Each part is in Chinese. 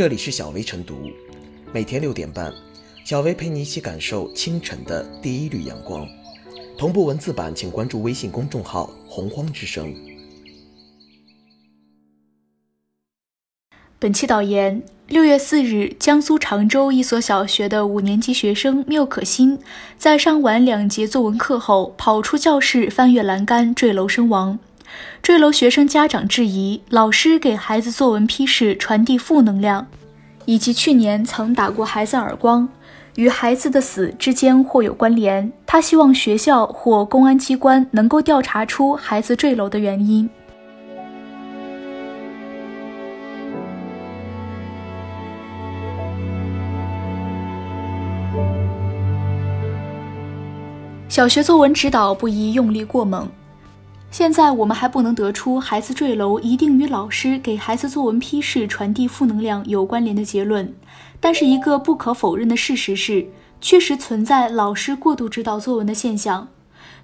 这里是小薇晨读，每天六点半，小薇陪你一起感受清晨的第一缕阳光。同步文字版，请关注微信公众号“洪荒之声”。本期导言：六月四日，江苏常州一所小学的五年级学生缪可欣，在上完两节作文课后，跑出教室，翻越栏杆，坠楼身亡。坠楼学生家长质疑老师给孩子作文批示传递负能量，以及去年曾打过孩子耳光，与孩子的死之间或有关联。他希望学校或公安机关能够调查出孩子坠楼的原因。小学作文指导不宜用力过猛。现在我们还不能得出孩子坠楼一定与老师给孩子作文批示传递负能量有关联的结论，但是一个不可否认的事实是，确实存在老师过度指导作文的现象。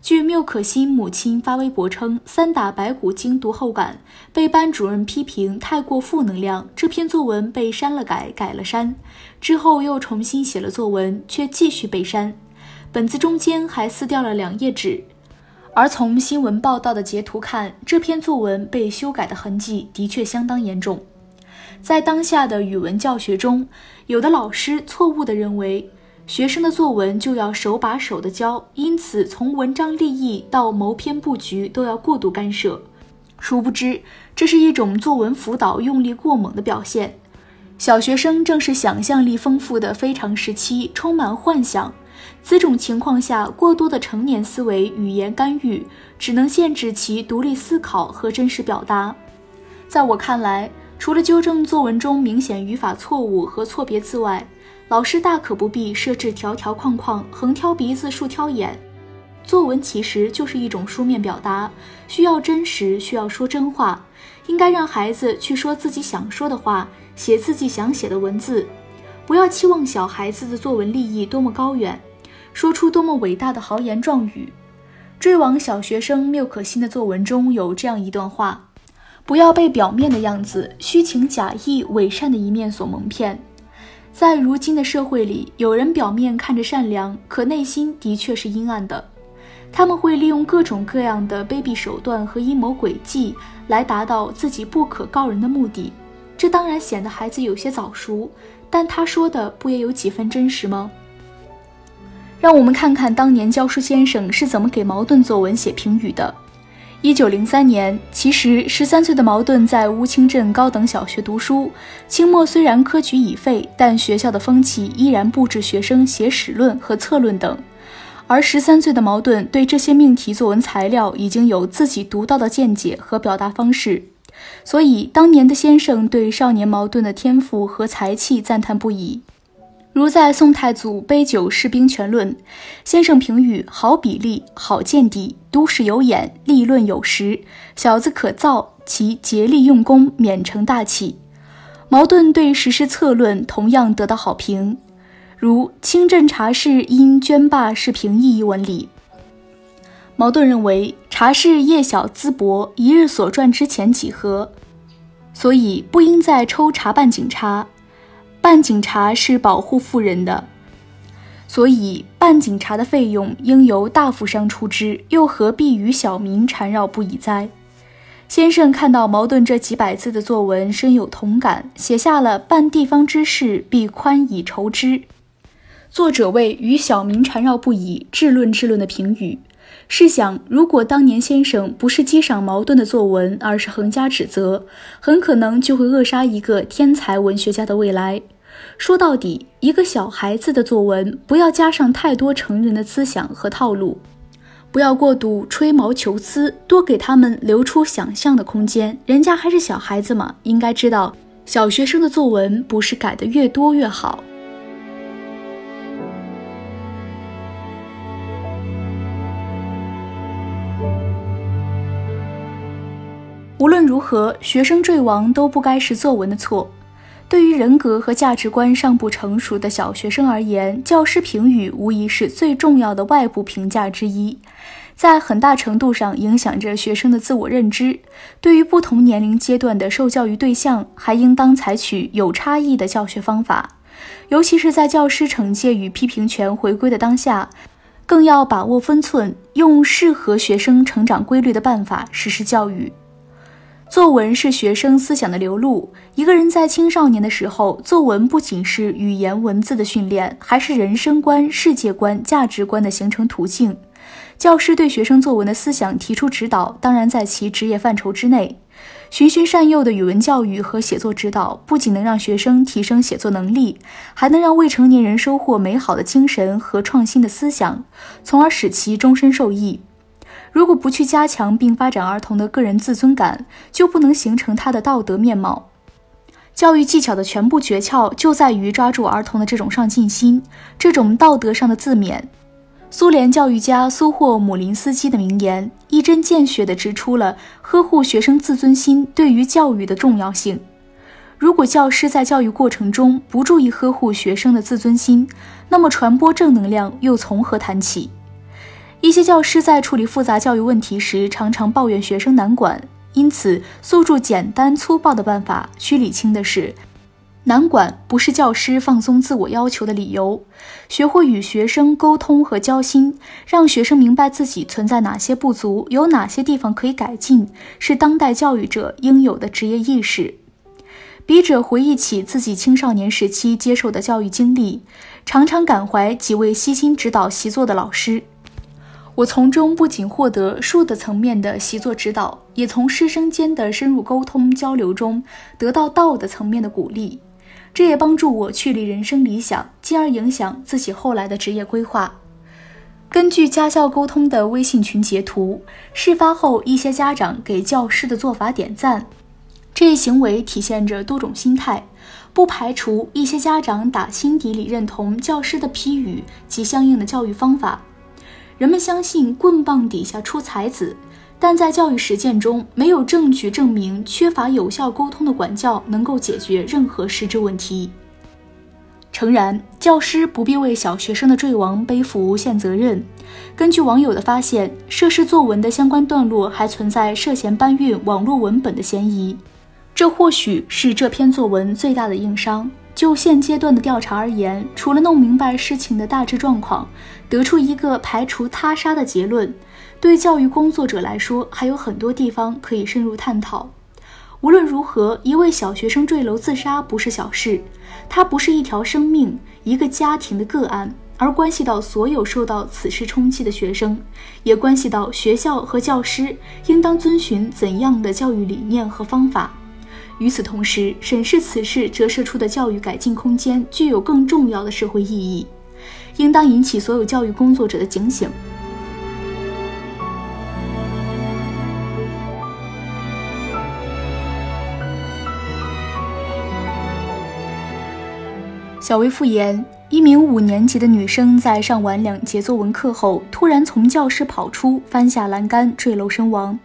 据缪可欣母亲发微博称，三打白骨精读后感，被班主任批评太过负能量，这篇作文被删了改，改了删，之后又重新写了作文，却继续被删。本子中间还撕掉了两页纸，而从新闻报道的截图看，这篇作文被修改的痕迹的确相当严重。在当下的语文教学中，有的老师错误地认为学生的作文就要手把手地教，因此从文章立意到谋篇布局都要过度干涉。殊不知，这是一种作文辅导用力过猛的表现。小学生正是想象力丰富的非常时期，充满幻想。此种情况下，过多的成年思维语言干预，只能限制其独立思考和真实表达。在我看来，除了纠正作文中明显语法错误和错别字外，老师大可不必设置条条框框，横挑鼻子竖挑眼。作文其实就是一种书面表达，需要真实，需要说真话，应该让孩子去说自己想说的话，写自己想写的文字。不要期望小孩子的作文立意多么高远。说出多么伟大的豪言壮语！追亡小学生缪可欣的作文中有这样一段话：不要被表面的样子、虚情假意、伪善的一面所蒙骗。在如今的社会里，有人表面看着善良，可内心的确是阴暗的。他们会利用各种各样的卑鄙手段和阴谋诡计来达到自己不可告人的目的。这当然显得孩子有些早熟，但他说的不也有几分真实吗？让我们看看当年教书先生是怎么给茅盾作文写评语的。一九零三年，其实十三岁的茅盾在乌青镇高等小学读书。清末虽然科举已废，但学校的风气依然布置学生写史论和策论等。而十三岁的茅盾对这些命题作文材料已经有自己独到的见解和表达方式，所以当年的先生对少年茅盾的天赋和才气赞叹不已。如在宋太祖杯酒释兵权论，先生评语好比例，好见地，都史有眼，立论有实，小子可造，其竭力用功，免成大器。茅盾对实施策论同样得到好评，如清镇茶室因捐罢是平议一文里，茅盾认为茶室业小资薄，一日所赚之钱几何，所以不应再抽茶办警察。办警察是保护富人的，所以办警察的费用应由大富商出支，又何必与小民缠绕不已哉？先生看到茅盾这几百字的作文，深有同感，写下了“办地方之事，必宽以筹之”。作者为与小民缠绕不已，治论治论的评语。试想，如果当年先生不是激赏矛盾的作文，而是横加指责，很可能就会扼杀一个天才文学家的未来。说到底，一个小孩子的作文，不要加上太多成人的思想和套路，不要过度吹毛求疵，多给他们留出想象的空间。人家还是小孩子嘛，应该知道，小学生的作文不是改的越多越好。如何，学生坠亡都不该是作文的错。对于人格和价值观尚不成熟的小学生而言，教师评语无疑是最重要的外部评价之一。在很大程度上影响着学生的自我认知。对于不同年龄阶段的受教育对象，还应当采取有差异的教学方法，尤其是在教师惩戒与批评权回归的当下，更要把握分寸，用适合学生成长规律的办法实施教育。作文是学生思想的流露。一个人在青少年的时候，作文不仅是语言文字的训练，还是人生观、世界观、价值观的形成途径。教师对学生作文的思想提出指导，当然在其职业范畴之内。循循善诱的语文教育和写作指导，不仅能让学生提升写作能力，还能让未成年人收获美好的精神和创新的思想，从而使其终身受益。如果不去加强并发展儿童的个人自尊感，就不能形成他的道德面貌。教育技巧的全部诀窍就在于抓住儿童的这种上进心，这种道德上的自勉。苏联教育家苏霍姆林斯基的名言，一针见血地指出了呵护学生自尊心对于教育的重要性。如果教师在教育过程中不注意呵护学生的自尊心，那么传播正能量又从何谈起？一些教师在处理复杂教育问题时，常常抱怨学生难管，因此诉诸简单粗暴的办法。需理清的是，难管不是教师放松自我要求的理由。学会与学生沟通和交心，让学生明白自己存在哪些不足，有哪些地方可以改进，是当代教育者应有的职业意识。笔者回忆起自己青少年时期接受的教育经历，常常感怀几位悉心指导习作的老师。我从中不仅获得术的层面的习作指导，也从师生间的深入沟通交流中得到道的层面的鼓励。这也帮助我确立人生理想，进而影响自己后来的职业规划。根据家校沟通的微信群截图，事发后一些家长给教师的做法点赞，这一行为体现着多种心态，不排除一些家长打心底里认同教师的批语及相应的教育方法。人们相信棍棒底下出才子，但在教育实践中，没有证据证明缺乏有效沟通的管教能够解决任何实质问题。诚然，教师不必为小学生的坠亡背负无限责任。根据网友的发现，涉事作文的相关段落还存在涉嫌搬运网络文本的嫌疑，这或许是这篇作文最大的硬伤。就现阶段的调查而言，除了弄明白事情的大致状况，得出一个排除他杀的结论，对教育工作者来说，还有很多地方可以深入探讨。无论如何，一位小学生坠楼自杀不是小事，它不是一条生命、一个家庭的个案，而关系到所有受到此事冲击的学生，也关系到学校和教师应当遵循怎样的教育理念和方法。与此同时，审视此事折射出的教育改进空间具有更重要的社会意义，应当引起所有教育工作者的警醒。小薇复言：一名五年级的女生在上完两节作文课后，突然从教室跑出，翻下栏杆，坠楼身亡。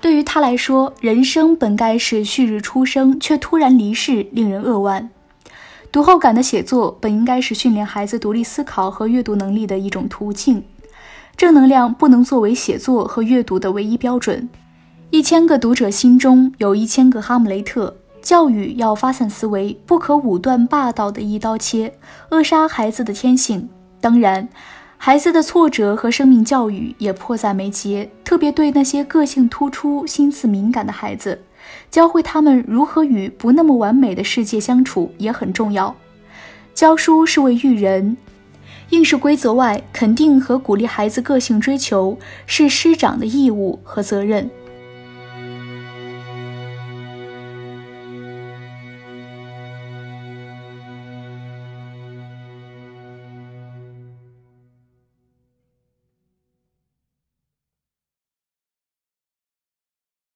对于他来说，人生本该是旭日初升，却突然离世，令人扼腕。读后感的写作本应该是训练孩子独立思考和阅读能力的一种途径，正能量不能作为写作和阅读的唯一标准。一千个读者心中有一千个哈姆雷特。教育要发散思维，不可武断霸道的一刀切，扼杀孩子的天性。当然。孩子的挫折和生命教育也迫在眉睫，特别对那些个性突出、心思敏感的孩子，教会他们如何与不那么完美的世界相处也很重要。教书是为育人，应试规则外，肯定和鼓励孩子个性追求是师长的义务和责任。